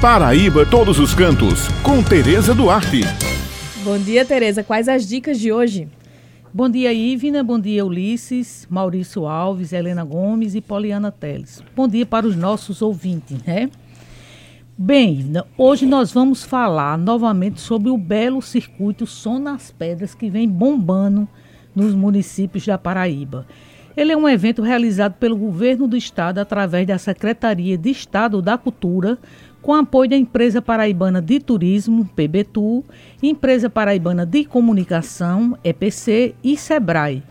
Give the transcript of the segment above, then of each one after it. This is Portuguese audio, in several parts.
Paraíba Todos os Cantos, com Tereza Duarte. Bom dia, Tereza. Quais as dicas de hoje? Bom dia, Ivna. Bom dia, Ulisses, Maurício Alves, Helena Gomes e Poliana Teles. Bom dia para os nossos ouvintes, né? Bem, hoje nós vamos falar novamente sobre o belo circuito Som nas Pedras que vem bombando nos municípios da Paraíba. Ele é um evento realizado pelo governo do estado através da Secretaria de Estado da Cultura, com apoio da Empresa Paraibana de Turismo, PBTU, Empresa Paraibana de Comunicação, EPC e SEBRAE.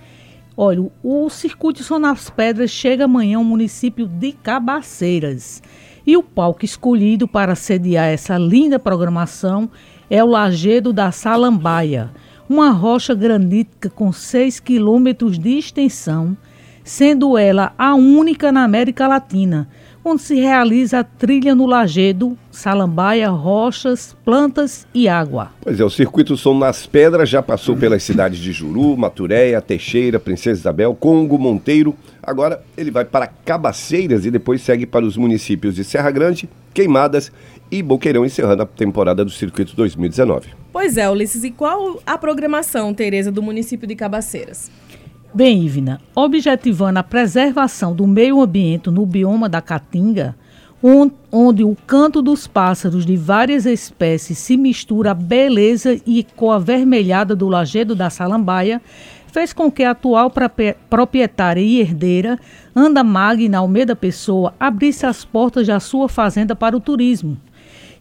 Olha, o Circuito São nas Pedras chega amanhã ao município de Cabaceiras. E o palco escolhido para sediar essa linda programação é o Lajedo da Salambaia, uma rocha granítica com 6 quilômetros de extensão, sendo ela a única na América Latina, onde se realiza a trilha no lajedo, salambaia, rochas, plantas e água. Pois é, o circuito Som nas Pedras já passou pelas cidades de Juru, Maturéia, Teixeira, Princesa Isabel, Congo, Monteiro. Agora ele vai para Cabaceiras e depois segue para os municípios de Serra Grande, Queimadas e Boqueirão, encerrando a temporada do circuito 2019. Pois é, Ulisses, e qual a programação, Tereza, do município de Cabaceiras? Bem, Ivna, objetivando a preservação do meio ambiente no bioma da Caatinga, onde o canto dos pássaros de várias espécies se mistura à beleza e cor avermelhada do lajedo da Salambaia, fez com que a atual proprietária e herdeira, Anda Magna Almeida Pessoa, abrisse as portas da sua fazenda para o turismo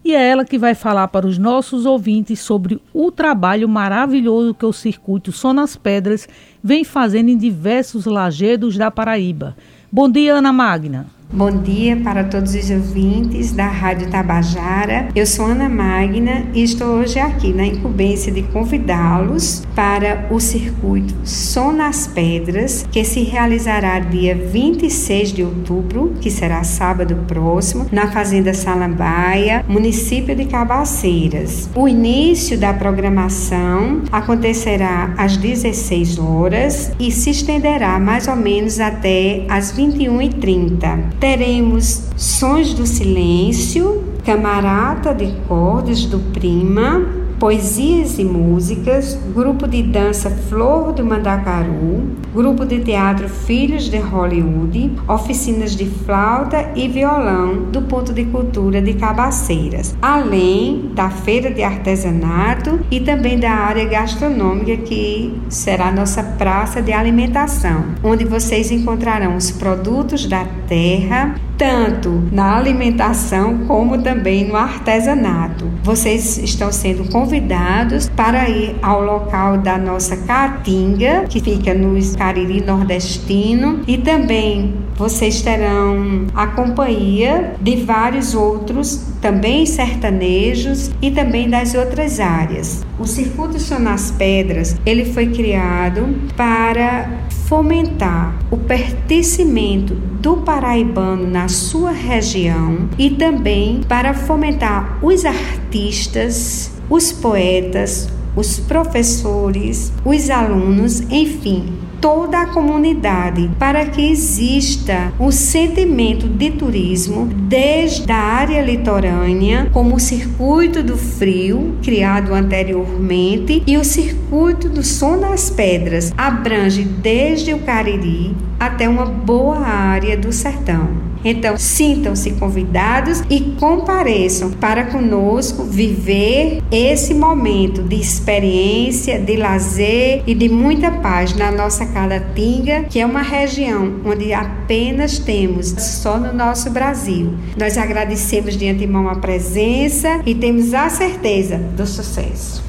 e é ela que vai falar para os nossos ouvintes sobre o trabalho maravilhoso que o circuito Só nas Pedras vem fazendo em diversos lajedos da Paraíba. Bom dia, Ana Magna. Bom dia para todos os ouvintes da Rádio Tabajara. Eu sou Ana Magna e estou hoje aqui na incumbência de convidá-los para o circuito Som nas Pedras, que se realizará dia 26 de outubro, que será sábado próximo, na Fazenda Salambaia, município de Cabaceiras. O início da programação acontecerá às 16 horas e se estenderá mais ou menos até às 21h30 teremos Sons do Silêncio, Camarata de Cordes do Prima, Poesias e Músicas, Grupo de Dança Flor do Mandacaru, Grupo de Teatro Filhos de Hollywood, Oficinas de Flauta e Violão do Ponto de Cultura de Cabaceiras, além da Feira de Artesanato e também da área gastronômica que será nossa praça de alimentação, onde vocês encontrarão os produtos da terra, tanto na alimentação como também no artesanato. Vocês estão sendo convidados para ir ao local da nossa Caatinga, que fica no Cariri Nordestino, e também vocês terão a companhia de vários outros, também sertanejos e também das outras áreas. O Circuito São nas Pedras, ele foi criado para fomentar o pertencimento do paraibano na sua região e também para fomentar os artistas, os poetas, os professores, os alunos, enfim, toda a comunidade para que exista um sentimento de turismo desde a área litorânea, como o circuito do frio criado anteriormente e o circuito do som das pedras abrange desde o Cariri até uma boa área do sertão. Então, sintam-se convidados e compareçam para conosco viver esse momento de experiência, de lazer e de muita paz na nossa Caatinga, que é uma região onde apenas temos só no nosso Brasil. Nós agradecemos de antemão a presença e temos a certeza do sucesso.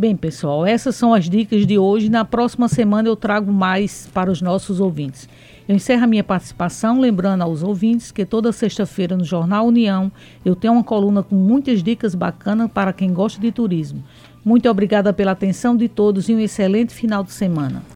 Bem, pessoal, essas são as dicas de hoje. Na próxima semana eu trago mais para os nossos ouvintes. Eu encerro a minha participação lembrando aos ouvintes que toda sexta-feira no Jornal União eu tenho uma coluna com muitas dicas bacanas para quem gosta de turismo. Muito obrigada pela atenção de todos e um excelente final de semana.